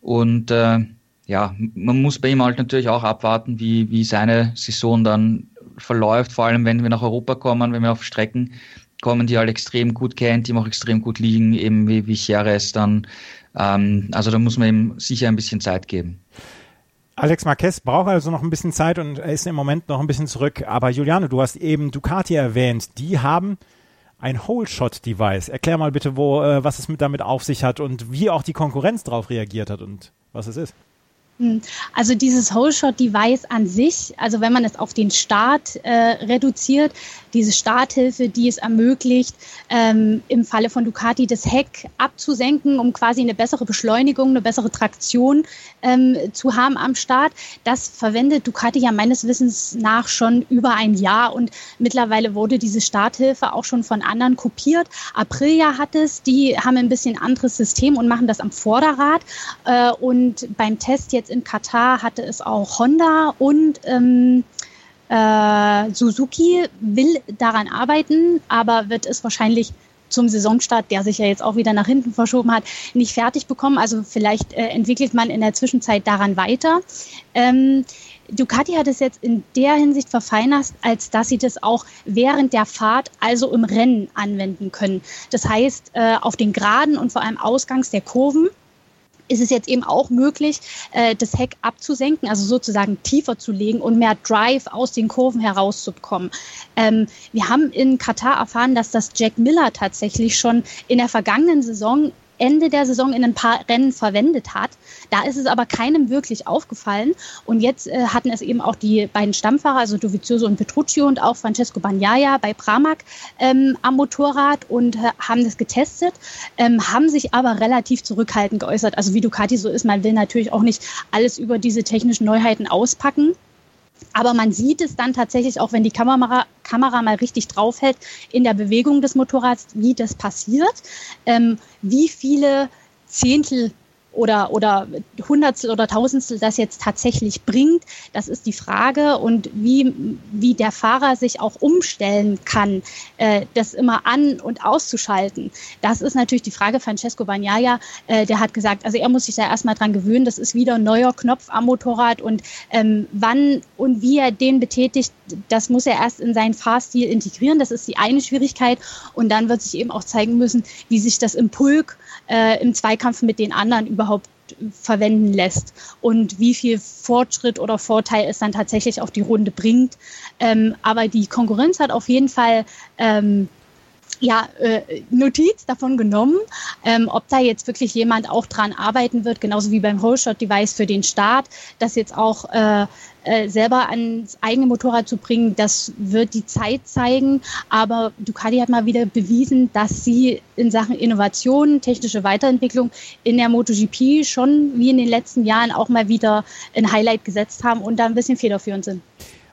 Und äh, ja, man muss bei ihm halt natürlich auch abwarten, wie, wie seine Saison dann verläuft, vor allem wenn wir nach Europa kommen, wenn wir auf Strecken kommen, die er halt extrem gut kennt, die ihm auch extrem gut liegen, eben wie, wie Jerez dann. Ähm, also da muss man ihm sicher ein bisschen Zeit geben. Alex Marquez braucht also noch ein bisschen Zeit und er ist im Moment noch ein bisschen zurück. Aber Juliane, du hast eben Ducati erwähnt. Die haben ein Whole-Shot-Device. Erklär mal bitte, wo, äh, was es mit damit auf sich hat und wie auch die Konkurrenz darauf reagiert hat und was es ist. Hm. Also dieses Whole-Shot-Device an sich, also wenn man es auf den Start äh, reduziert, diese Starthilfe, die es ermöglicht, ähm, im Falle von Ducati das Heck abzusenken, um quasi eine bessere Beschleunigung, eine bessere Traktion ähm, zu haben am Start. Das verwendet Ducati ja meines Wissens nach schon über ein Jahr und mittlerweile wurde diese Starthilfe auch schon von anderen kopiert. Aprilia hat es, die haben ein bisschen anderes System und machen das am Vorderrad. Äh, und beim Test jetzt in Katar hatte es auch Honda und ähm, äh, Suzuki will daran arbeiten, aber wird es wahrscheinlich zum Saisonstart, der sich ja jetzt auch wieder nach hinten verschoben hat, nicht fertig bekommen. Also vielleicht äh, entwickelt man in der Zwischenzeit daran weiter. Ähm, Ducati hat es jetzt in der Hinsicht verfeinert, als dass sie das auch während der Fahrt, also im Rennen, anwenden können. Das heißt, äh, auf den Geraden und vor allem ausgangs der Kurven ist es jetzt eben auch möglich, äh, das Heck abzusenken, also sozusagen tiefer zu legen und mehr Drive aus den Kurven herauszubekommen. Ähm, wir haben in Katar erfahren, dass das Jack Miller tatsächlich schon in der vergangenen Saison Ende der Saison in ein paar Rennen verwendet hat. Da ist es aber keinem wirklich aufgefallen. Und jetzt äh, hatten es eben auch die beiden Stammfahrer, also Dovizioso und Petruccio und auch Francesco Bagnaia bei Pramac ähm, am Motorrad und äh, haben das getestet, ähm, haben sich aber relativ zurückhaltend geäußert. Also wie Ducati so ist, man will natürlich auch nicht alles über diese technischen Neuheiten auspacken. Aber man sieht es dann tatsächlich auch, wenn die Kamera, Kamera mal richtig draufhält, in der Bewegung des Motorrads, wie das passiert, ähm, wie viele Zehntel oder, oder Hundertstel oder Tausendstel das jetzt tatsächlich bringt, das ist die Frage. Und wie, wie der Fahrer sich auch umstellen kann, äh, das immer an- und auszuschalten, das ist natürlich die Frage. Francesco Bagnaia, äh, der hat gesagt, also er muss sich da erstmal dran gewöhnen, das ist wieder ein neuer Knopf am Motorrad und ähm, wann und wie er den betätigt, das muss er erst in seinen Fahrstil integrieren. Das ist die eine Schwierigkeit. Und dann wird sich eben auch zeigen müssen, wie sich das im Pulk äh, im Zweikampf mit den anderen überhaupt verwenden lässt und wie viel Fortschritt oder Vorteil es dann tatsächlich auf die Runde bringt. Ähm, aber die Konkurrenz hat auf jeden Fall ähm, ja, äh, Notiz davon genommen, ähm, ob da jetzt wirklich jemand auch dran arbeiten wird, genauso wie beim Whole-Shot-Device für den Start, das jetzt auch äh, äh, selber ans eigene Motorrad zu bringen, das wird die Zeit zeigen. Aber Ducati hat mal wieder bewiesen, dass sie in Sachen Innovation, technische Weiterentwicklung in der MotoGP schon wie in den letzten Jahren auch mal wieder ein Highlight gesetzt haben und da ein bisschen federführend sind.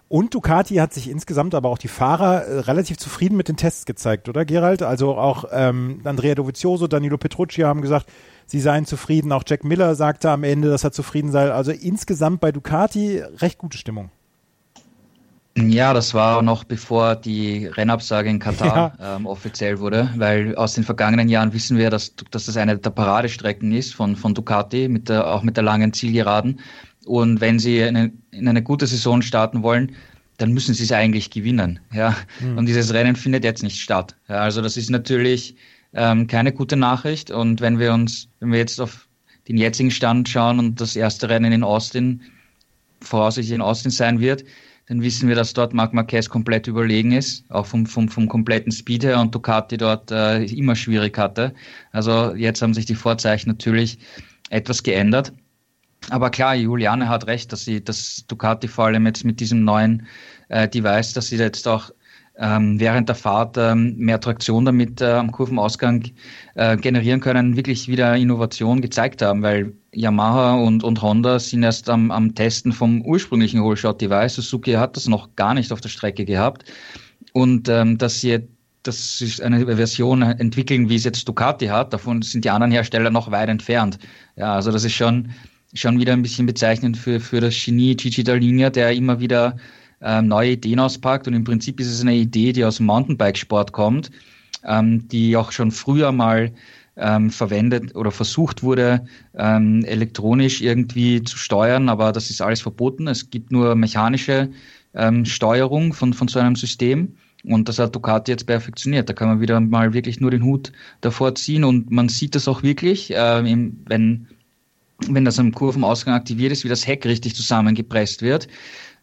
Und Ducati hat sich insgesamt, aber auch die Fahrer, äh, relativ zufrieden mit den Tests gezeigt, oder Gerald? Also auch ähm, Andrea Dovizioso, Danilo Petrucci haben gesagt, sie seien zufrieden. Auch Jack Miller sagte am Ende, dass er zufrieden sei. Also insgesamt bei Ducati recht gute Stimmung. Ja, das war noch bevor die Rennabsage in Katar ja. ähm, offiziell wurde, weil aus den vergangenen Jahren wissen wir, dass, dass das eine der Paradestrecken ist von, von Ducati, mit der, auch mit der langen Zielgeraden. Und wenn sie in eine gute Saison starten wollen, dann müssen sie es eigentlich gewinnen. Ja? Mhm. Und dieses Rennen findet jetzt nicht statt. Ja, also das ist natürlich ähm, keine gute Nachricht. Und wenn wir uns, wenn wir jetzt auf den jetzigen Stand schauen und das erste Rennen in Austin voraussichtlich in Austin sein wird, dann wissen wir, dass dort Marc Marquez komplett überlegen ist, auch vom, vom, vom kompletten Speed her und Ducati dort äh, immer schwierig hatte. Also jetzt haben sich die Vorzeichen natürlich etwas geändert. Aber klar, Juliane hat recht, dass sie, dass Ducati vor allem jetzt mit diesem neuen äh, Device, dass sie jetzt auch ähm, während der Fahrt ähm, mehr Traktion damit äh, am Kurvenausgang äh, generieren können, wirklich wieder Innovation gezeigt haben, weil Yamaha und, und Honda sind erst am, am Testen vom ursprünglichen Whole-Shot-Device. Suzuki hat das noch gar nicht auf der Strecke gehabt. Und ähm, dass sie dass sie eine Version entwickeln, wie es jetzt Ducati hat, davon sind die anderen Hersteller noch weit entfernt. Ja, also das ist schon schon wieder ein bisschen bezeichnend für, für das Genie Gigi Dall'Igna, der immer wieder ähm, neue Ideen auspackt. Und im Prinzip ist es eine Idee, die aus dem Mountainbikesport kommt, ähm, die auch schon früher mal ähm, verwendet oder versucht wurde, ähm, elektronisch irgendwie zu steuern, aber das ist alles verboten. Es gibt nur mechanische ähm, Steuerung von, von so einem System. Und das hat Ducati jetzt perfektioniert. Da kann man wieder mal wirklich nur den Hut davor ziehen und man sieht das auch wirklich, äh, wenn wenn das am Kurvenausgang aktiviert ist, wie das Heck richtig zusammengepresst wird.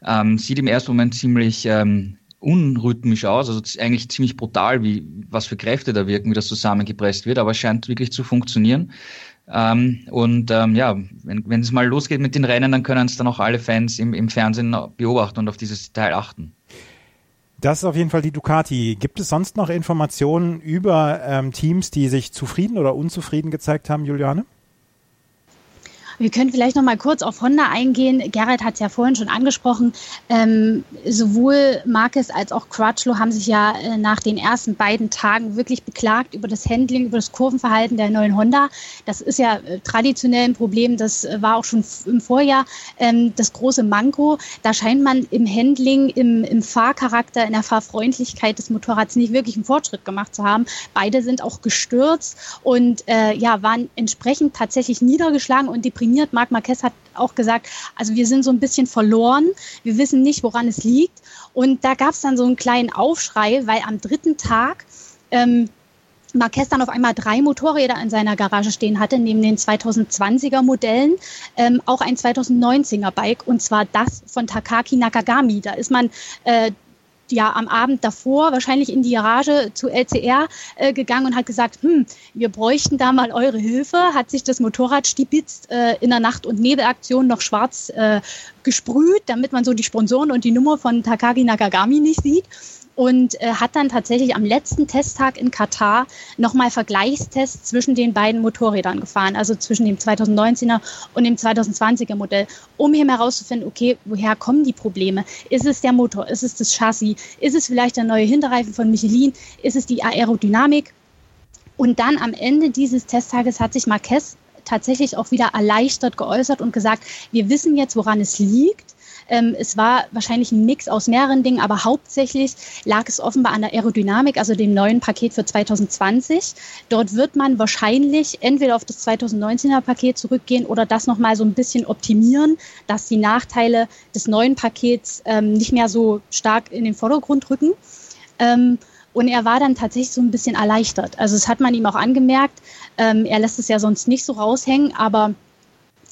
Ähm, sieht im ersten Moment ziemlich ähm, unrhythmisch aus, also eigentlich ziemlich brutal, wie was für Kräfte da wirken, wie das zusammengepresst wird, aber es scheint wirklich zu funktionieren. Ähm, und ähm, ja, wenn, es mal losgeht mit den Rennen, dann können es dann auch alle Fans im, im Fernsehen beobachten und auf dieses Detail achten. Das ist auf jeden Fall die Ducati. Gibt es sonst noch Informationen über ähm, Teams, die sich zufrieden oder unzufrieden gezeigt haben, Juliane? Wir können vielleicht noch mal kurz auf Honda eingehen. Gerald hat es ja vorhin schon angesprochen. Ähm, sowohl Marquez als auch Crutchlow haben sich ja äh, nach den ersten beiden Tagen wirklich beklagt über das Handling, über das Kurvenverhalten der neuen Honda. Das ist ja äh, traditionell ein Problem. Das äh, war auch schon im Vorjahr ähm, das große Manko. Da scheint man im Handling, im, im Fahrcharakter, in der Fahrfreundlichkeit des Motorrads nicht wirklich einen Fortschritt gemacht zu haben. Beide sind auch gestürzt und äh, ja, waren entsprechend tatsächlich niedergeschlagen und deprimiert trainiert. Marc Marquez hat auch gesagt, also wir sind so ein bisschen verloren. Wir wissen nicht, woran es liegt. Und da gab es dann so einen kleinen Aufschrei, weil am dritten Tag ähm, Marquez dann auf einmal drei Motorräder in seiner Garage stehen hatte, neben den 2020er Modellen, ähm, auch ein 2019er Bike und zwar das von Takaki Nakagami. Da ist man äh, ja am Abend davor wahrscheinlich in die Garage zu LCR äh, gegangen und hat gesagt, hm, wir bräuchten da mal eure Hilfe. Hat sich das Motorrad stibitzt äh, in der Nacht- und Nebelaktion noch schwarz äh, gesprüht, damit man so die Sponsoren und die Nummer von Takagi Nakagami nicht sieht und äh, hat dann tatsächlich am letzten Testtag in Katar nochmal Vergleichstests zwischen den beiden Motorrädern gefahren, also zwischen dem 2019er und dem 2020er Modell, um eben herauszufinden, okay, woher kommen die Probleme? Ist es der Motor? Ist es das Chassis? Ist es vielleicht der neue Hinterreifen von Michelin? Ist es die Aerodynamik? Und dann am Ende dieses Testtages hat sich Marquez tatsächlich auch wieder erleichtert geäußert und gesagt, wir wissen jetzt, woran es liegt. Ähm, es war wahrscheinlich ein Mix aus mehreren Dingen, aber hauptsächlich lag es offenbar an der Aerodynamik, also dem neuen Paket für 2020. Dort wird man wahrscheinlich entweder auf das 2019er Paket zurückgehen oder das nochmal so ein bisschen optimieren, dass die Nachteile des neuen Pakets ähm, nicht mehr so stark in den Vordergrund rücken. Ähm, und er war dann tatsächlich so ein bisschen erleichtert. Also das hat man ihm auch angemerkt. Ähm, er lässt es ja sonst nicht so raushängen, aber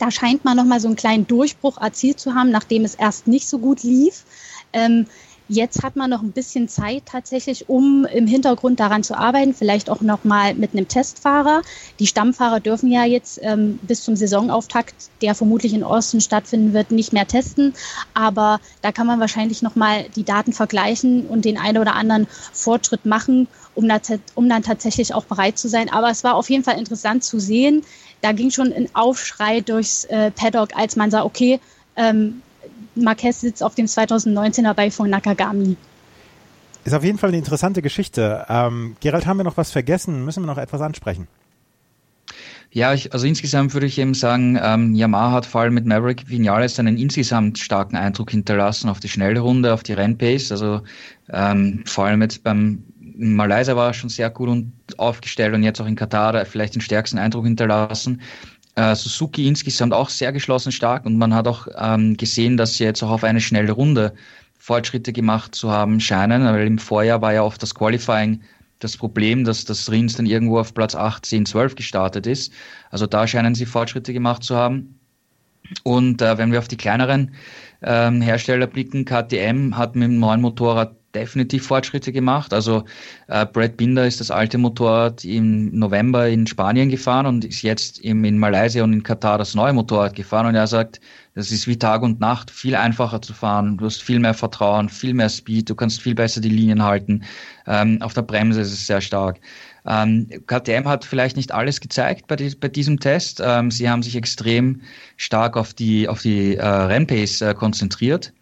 da scheint man nochmal so einen kleinen Durchbruch erzielt zu haben, nachdem es erst nicht so gut lief. Ähm, Jetzt hat man noch ein bisschen Zeit tatsächlich, um im Hintergrund daran zu arbeiten, vielleicht auch noch mal mit einem Testfahrer. Die Stammfahrer dürfen ja jetzt ähm, bis zum Saisonauftakt, der vermutlich in Osten stattfinden wird, nicht mehr testen. Aber da kann man wahrscheinlich noch mal die Daten vergleichen und den einen oder anderen Fortschritt machen, um, um dann tatsächlich auch bereit zu sein. Aber es war auf jeden Fall interessant zu sehen. Da ging schon ein Aufschrei durchs äh, Paddock, als man sah, okay, ähm, Marquez sitzt auf dem 2019er bei von Nakagami. Ist auf jeden Fall eine interessante Geschichte. Ähm, Gerald, haben wir noch was vergessen? Müssen wir noch etwas ansprechen? Ja, ich, also insgesamt würde ich eben sagen, ähm, Yamaha hat vor allem mit Maverick Vinales einen insgesamt starken Eindruck hinterlassen auf die schnelle Runde, auf die Rennpace. Also ähm, vor allem jetzt beim Malaysia war schon sehr gut und aufgestellt und jetzt auch in Katar vielleicht den stärksten Eindruck hinterlassen äh, Suzuki insgesamt auch sehr geschlossen stark und man hat auch ähm, gesehen, dass sie jetzt auch auf eine schnelle Runde Fortschritte gemacht zu haben scheinen, weil im Vorjahr war ja oft das Qualifying das Problem, dass das Rins dann irgendwo auf Platz 8, 10, 12 gestartet ist. Also da scheinen sie Fortschritte gemacht zu haben. Und äh, wenn wir auf die kleineren ähm, Hersteller blicken, KTM hat mit dem neuen Motorrad definitiv Fortschritte gemacht. Also äh, Brad Binder ist das alte Motorrad im November in Spanien gefahren und ist jetzt im, in Malaysia und in Katar das neue Motorrad gefahren und er sagt, das ist wie Tag und Nacht, viel einfacher zu fahren, du hast viel mehr Vertrauen, viel mehr Speed, du kannst viel besser die Linien halten. Ähm, auf der Bremse ist es sehr stark. Ähm, KTM hat vielleicht nicht alles gezeigt bei, die, bei diesem Test. Ähm, sie haben sich extrem stark auf die, auf die äh, Rennpace äh, konzentriert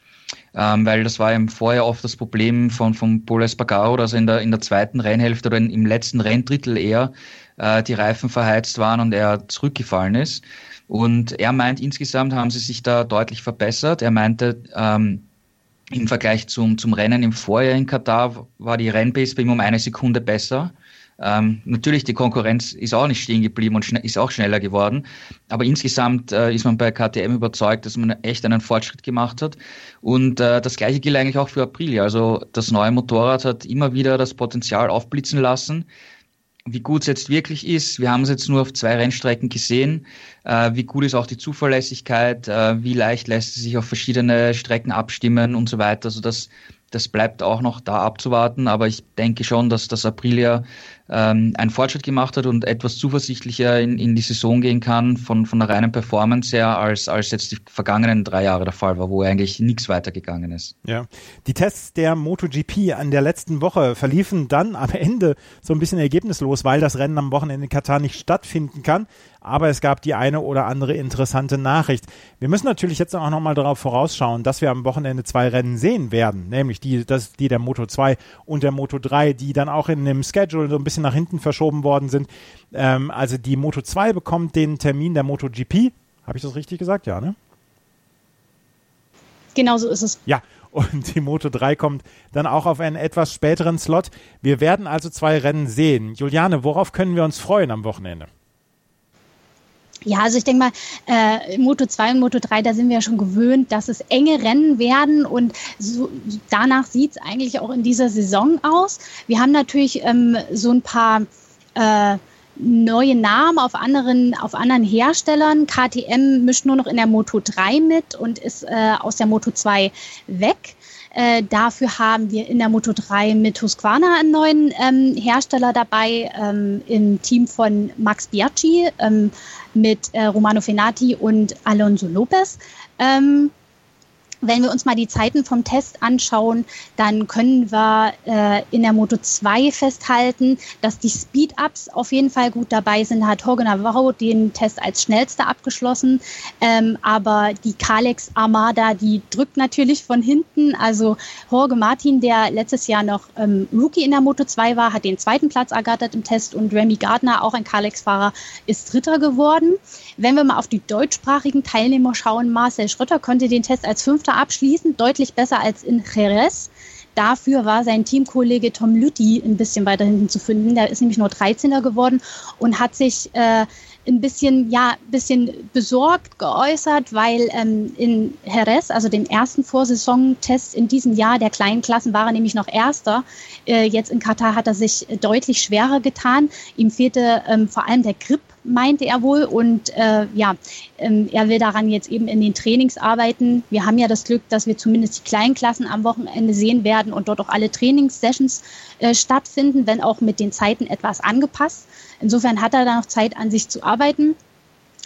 ähm, weil das war im Vorjahr oft das Problem von, von Paul Espargaro, dass in der, in der zweiten Rennhälfte oder in, im letzten Renndrittel eher äh, die Reifen verheizt waren und er zurückgefallen ist. Und er meint, insgesamt haben sie sich da deutlich verbessert. Er meinte, ähm, im Vergleich zum, zum Rennen im Vorjahr in Katar war die Rennpace bei ihm um eine Sekunde besser. Ähm, natürlich, die Konkurrenz ist auch nicht stehen geblieben und ist auch schneller geworden. Aber insgesamt äh, ist man bei KTM überzeugt, dass man echt einen Fortschritt gemacht hat. Und äh, das gleiche gilt eigentlich auch für Aprilia. Also das neue Motorrad hat immer wieder das Potenzial aufblitzen lassen. Wie gut es jetzt wirklich ist, wir haben es jetzt nur auf zwei Rennstrecken gesehen. Äh, wie gut ist auch die Zuverlässigkeit, äh, wie leicht lässt es sich auf verschiedene Strecken abstimmen und so weiter. Also das das bleibt auch noch da abzuwarten, aber ich denke schon, dass das Aprilia ähm, einen Fortschritt gemacht hat und etwas zuversichtlicher in, in die Saison gehen kann von, von der reinen Performance her, als, als jetzt die vergangenen drei Jahre der Fall war, wo eigentlich nichts weitergegangen ist. Ja, die Tests der MotoGP an der letzten Woche verliefen dann am Ende so ein bisschen ergebnislos, weil das Rennen am Wochenende in Katar nicht stattfinden kann aber es gab die eine oder andere interessante Nachricht. Wir müssen natürlich jetzt auch nochmal darauf vorausschauen, dass wir am Wochenende zwei Rennen sehen werden, nämlich die, das, die der Moto 2 und der Moto 3, die dann auch in dem Schedule so ein bisschen nach hinten verschoben worden sind. Ähm, also die Moto 2 bekommt den Termin der Moto GP. Habe ich das richtig gesagt? Ja, ne? Genau so ist es. Ja, und die Moto 3 kommt dann auch auf einen etwas späteren Slot. Wir werden also zwei Rennen sehen. Juliane, worauf können wir uns freuen am Wochenende? Ja, also ich denke mal, äh, Moto 2 und Moto 3, da sind wir ja schon gewöhnt, dass es enge Rennen werden und so, danach sieht es eigentlich auch in dieser Saison aus. Wir haben natürlich ähm, so ein paar äh, neue Namen auf anderen, auf anderen Herstellern. KTM mischt nur noch in der Moto 3 mit und ist äh, aus der Moto 2 weg. Äh, dafür haben wir in der Moto 3 mit Husqvarna einen neuen ähm, Hersteller dabei, ähm, im Team von Max Biaggi ähm, mit äh, Romano Fenati und Alonso Lopez. Ähm, Wenn wir uns mal die Zeiten vom Test anschauen, dann können wir äh, in der Moto 2 festhalten, dass die Speed-Ups auf jeden Fall gut dabei sind. Hat Jorge Navarro den Test als schnellster abgeschlossen. Ähm, aber die Kalex Armada, die drückt natürlich von hinten. Also Jorge Martin, der letztes Jahr noch ähm, Rookie in der Moto 2 war, hat den zweiten Platz ergattert im Test und Remy Gardner, auch ein Kalex-Fahrer, ist Dritter geworden. Wenn wir mal auf die deutschsprachigen Teilnehmer schauen, Marcel Schröter konnte den Test als Fünfter abschließen, deutlich besser als in Jerez. Dafür war sein Teamkollege Tom Lütti ein bisschen weiter hinten zu finden. Der ist nämlich nur 13er geworden und hat sich äh, ein bisschen, ja, bisschen besorgt geäußert, weil ähm, in Jerez, also dem ersten Vorsaisontest in diesem Jahr der kleinen Klassen, war er nämlich noch Erster. Äh, jetzt in Katar hat er sich deutlich schwerer getan. Ihm fehlte ähm, vor allem der Grip meinte er wohl. Und äh, ja, ähm, er will daran jetzt eben in den Trainings arbeiten. Wir haben ja das Glück, dass wir zumindest die kleinen Klassen am Wochenende sehen werden und dort auch alle Trainingssessions äh, stattfinden, wenn auch mit den Zeiten etwas angepasst. Insofern hat er da noch Zeit, an sich zu arbeiten.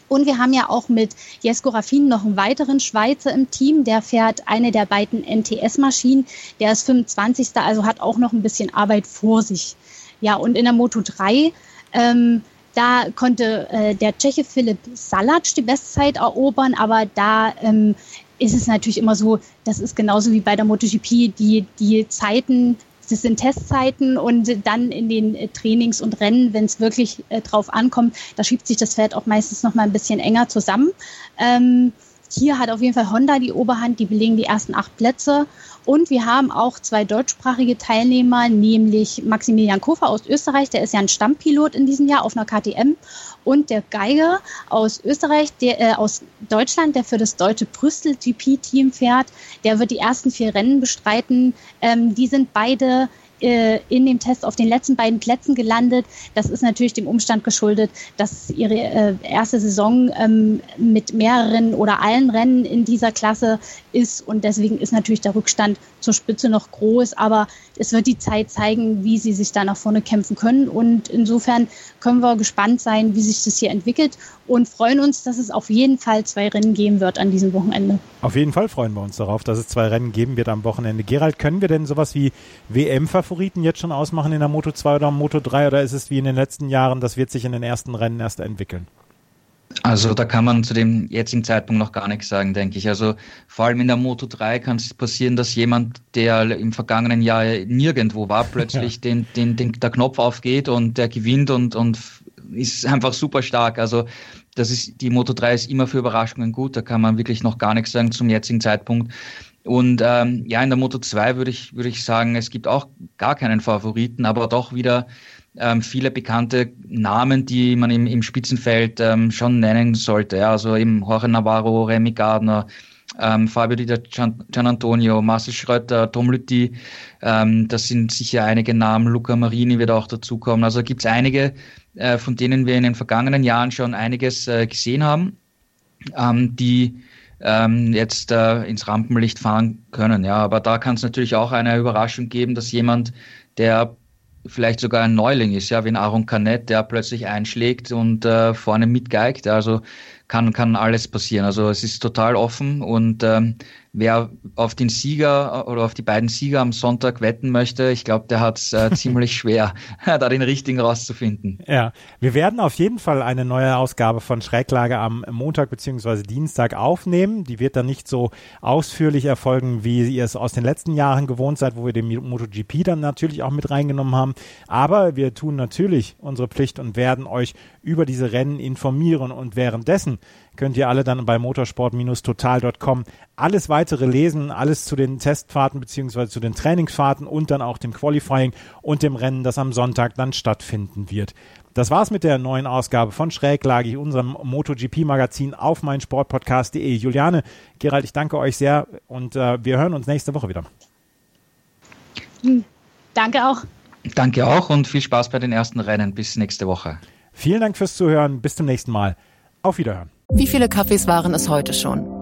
Und wir haben ja auch mit Jesko Raffin noch einen weiteren Schweizer im Team. Der fährt eine der beiden NTS-Maschinen. Der ist 25. Also hat auch noch ein bisschen Arbeit vor sich. Ja, und in der Moto 3 ähm, da konnte äh, der Tscheche Philipp Salac die Bestzeit erobern, aber da ähm, ist es natürlich immer so, das ist genauso wie bei der MotoGP, die, die Zeiten, das sind Testzeiten und dann in den äh, Trainings und Rennen, wenn es wirklich äh, drauf ankommt, da schiebt sich das Feld auch meistens noch mal ein bisschen enger zusammen. Ähm, hier hat auf jeden Fall Honda die Oberhand, die belegen die ersten acht Plätze. Und wir haben auch zwei deutschsprachige Teilnehmer, nämlich Maximilian Kofer aus Österreich, der ist ja ein Stammpilot in diesem Jahr auf einer KTM. Und der Geiger aus Österreich, der äh, aus Deutschland, der für das deutsche Brüssel GP-Team fährt, der wird die ersten vier Rennen bestreiten. Ähm, die sind beide äh, in dem Test auf den letzten beiden Plätzen gelandet. Das ist natürlich dem Umstand geschuldet, dass ihre äh, erste Saison ähm, mit mehreren oder allen Rennen in dieser Klasse ist und deswegen ist natürlich der Rückstand zur Spitze noch groß, aber es wird die Zeit zeigen, wie sie sich da nach vorne kämpfen können und insofern können wir gespannt sein, wie sich das hier entwickelt und freuen uns, dass es auf jeden Fall zwei Rennen geben wird an diesem Wochenende. Auf jeden Fall freuen wir uns darauf, dass es zwei Rennen geben wird am Wochenende. Gerald, können wir denn sowas wie WM-Favoriten jetzt schon ausmachen in der Moto 2 oder Moto 3 oder ist es wie in den letzten Jahren, das wird sich in den ersten Rennen erst entwickeln? Also da kann man zu dem jetzigen Zeitpunkt noch gar nichts sagen, denke ich. Also vor allem in der Moto 3 kann es passieren, dass jemand, der im vergangenen Jahr nirgendwo war, plötzlich ja. den, den, den, der Knopf aufgeht und der gewinnt und, und ist einfach super stark. Also das ist, die Moto 3 ist immer für Überraschungen gut, da kann man wirklich noch gar nichts sagen zum jetzigen Zeitpunkt. Und ähm, ja, in der Moto 2 würde ich, würde ich sagen, es gibt auch gar keinen Favoriten, aber doch wieder ähm, viele bekannte Namen, die man im, im Spitzenfeld ähm, schon nennen sollte. Ja, also eben Jorge Navarro, Remy Gardner, ähm, Fabio Di Gian, Gian Antonio, Marcel Schröter, Tom Lütti, ähm, das sind sicher einige Namen, Luca Marini wird auch dazukommen. Also gibt es einige, äh, von denen wir in den vergangenen Jahren schon einiges äh, gesehen haben, ähm, die ähm, jetzt äh, ins Rampenlicht fahren können. Ja, aber da kann es natürlich auch eine Überraschung geben, dass jemand, der vielleicht sogar ein Neuling ist, ja, wie ein Aaron Canet, der plötzlich einschlägt und äh, vorne mitgeigt. Also kann, kann alles passieren. Also es ist total offen und ähm, wer auf den Sieger oder auf die beiden Sieger am Sonntag wetten möchte, ich glaube, der hat es äh, ziemlich schwer, da den richtigen rauszufinden. Ja, wir werden auf jeden Fall eine neue Ausgabe von Schräglage am Montag beziehungsweise Dienstag aufnehmen. Die wird dann nicht so ausführlich erfolgen, wie ihr es aus den letzten Jahren gewohnt seid, wo wir den MotoGP dann natürlich auch mit reingenommen haben. Aber wir tun natürlich unsere Pflicht und werden euch über diese Rennen informieren und währenddessen könnt ihr alle dann bei motorsport-total.com alles weitere lesen, alles zu den Testfahrten beziehungsweise zu den Trainingsfahrten und dann auch dem Qualifying und dem Rennen, das am Sonntag dann stattfinden wird. Das war's mit der neuen Ausgabe von Schräglage, unserem MotoGP-Magazin auf meinsportpodcast.de. Juliane, Gerald, ich danke euch sehr und äh, wir hören uns nächste Woche wieder. Danke auch. Danke auch und viel Spaß bei den ersten Rennen. Bis nächste Woche. Vielen Dank fürs Zuhören. Bis zum nächsten Mal. Auf Wiederhören. Wie viele Kaffees waren es heute schon?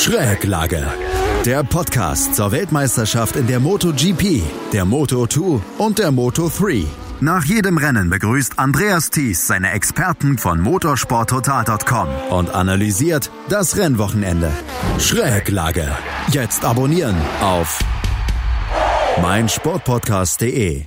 Schräglage. Der Podcast zur Weltmeisterschaft in der MotoGP, der Moto2 und der Moto3. Nach jedem Rennen begrüßt Andreas Thies seine Experten von motorsporttotal.com und analysiert das Rennwochenende. Schräglage. Jetzt abonnieren auf meinsportpodcast.de.